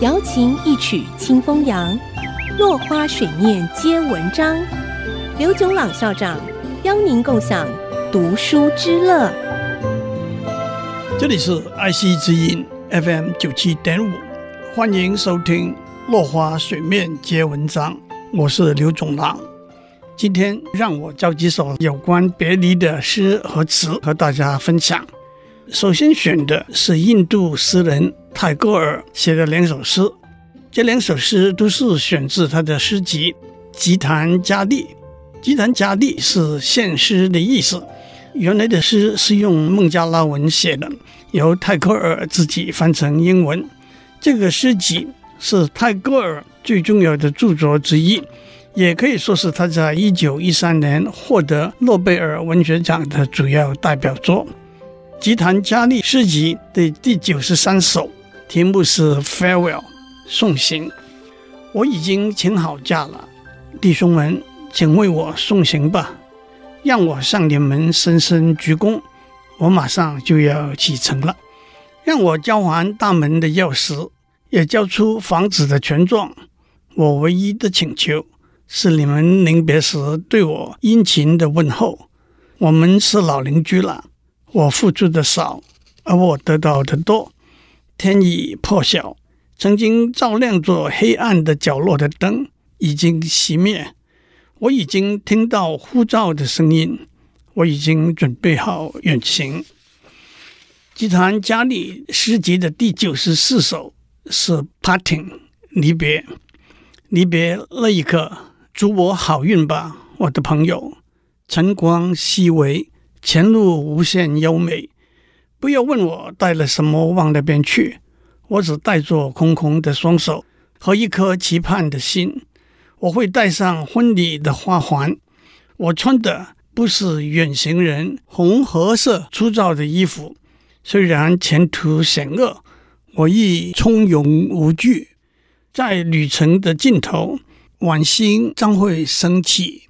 瑶琴一曲清风扬，落花水面皆文章。刘炯朗校长邀您共享读书之乐。这里是爱惜之音 FM 九七点五，欢迎收听《落花水面皆文章》，我是刘炯朗。今天让我教几首有关别离的诗和词和大家分享。首先选的是印度诗人泰戈尔写的两首诗，这两首诗都是选自他的诗集《吉檀迦利》。吉檀迦利是现诗的意思。原来的诗是用孟加拉文写的，由泰戈尔自己翻成英文。这个诗集是泰戈尔最重要的著作之一，也可以说是他在一九一三年获得诺贝尔文学奖的主要代表作。吉檀迦利诗集的第九十三首，题目是 Farewell，送行。我已经请好假了，弟兄们，请为我送行吧，让我向你们深深鞠躬。我马上就要启程了，让我交还大门的钥匙，也交出房子的权状。我唯一的请求是你们临别时对我殷勤的问候。我们是老邻居了。我付出的少，而我得到的多。天已破晓，曾经照亮着黑暗的角落的灯已经熄灭。我已经听到呼召的声音，我已经准备好远行。吉檀迦利诗集的第九十四首是 Parting 离别，离别那一刻，祝我好运吧，我的朋友。晨光熹微。前路无限优美，不要问我带了什么往那边去，我只带着空空的双手和一颗期盼的心。我会带上婚礼的花环，我穿的不是远行人红褐色粗糙的衣服。虽然前途险恶，我亦从容无惧。在旅程的尽头，晚星将会升起，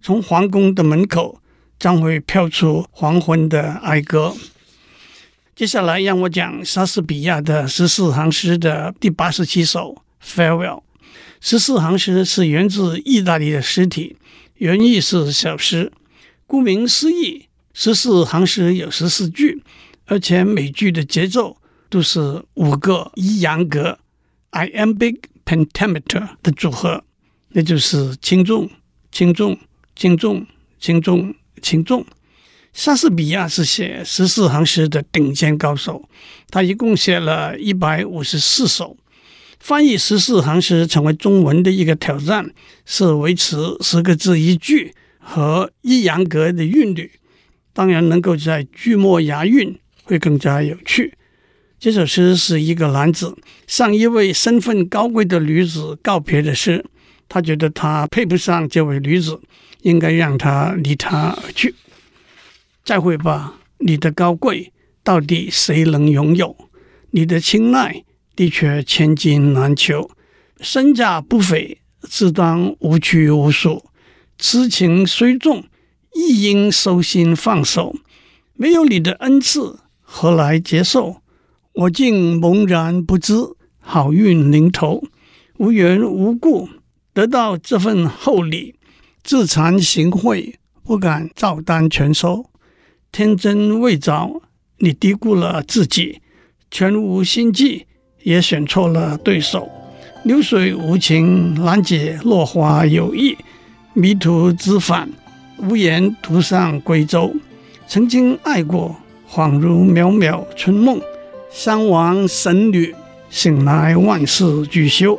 从皇宫的门口。将会飘出黄昏的哀歌。接下来，让我讲莎士比亚的十四行诗的第八十七首《Farewell》。十四行诗是源自意大利的诗体，原意是小诗。顾名思义，十四行诗有十四句，而且每句的节奏都是五个一阳格 （iambic pentameter） 的组合，那就是轻重、轻重、轻重、轻重。轻重，莎士比亚是写十四行诗的顶尖高手，他一共写了一百五十四首。翻译十四行诗成为中文的一个挑战，是维持十个字一句和一阳格的韵律。当然，能够在句末押韵会更加有趣。这首诗是一个男子向一位身份高贵的女子告别的诗，他觉得他配不上这位女子。应该让她离他而去。再会吧，你的高贵到底谁能拥有？你的青睐的确千金难求。身价不菲，自当无拘无束。痴情虽重，亦应收心放手。没有你的恩赐，何来接受？我竟茫然不知，好运临头，无缘无故得到这份厚礼。自惭形秽，不敢照单全收。天真未早，你低估了自己；全无心计，也选错了对手。流水无情，难解落花有意。迷途知返，无言独上归舟。曾经爱过，恍如渺渺春梦。相王神女，醒来万事俱休。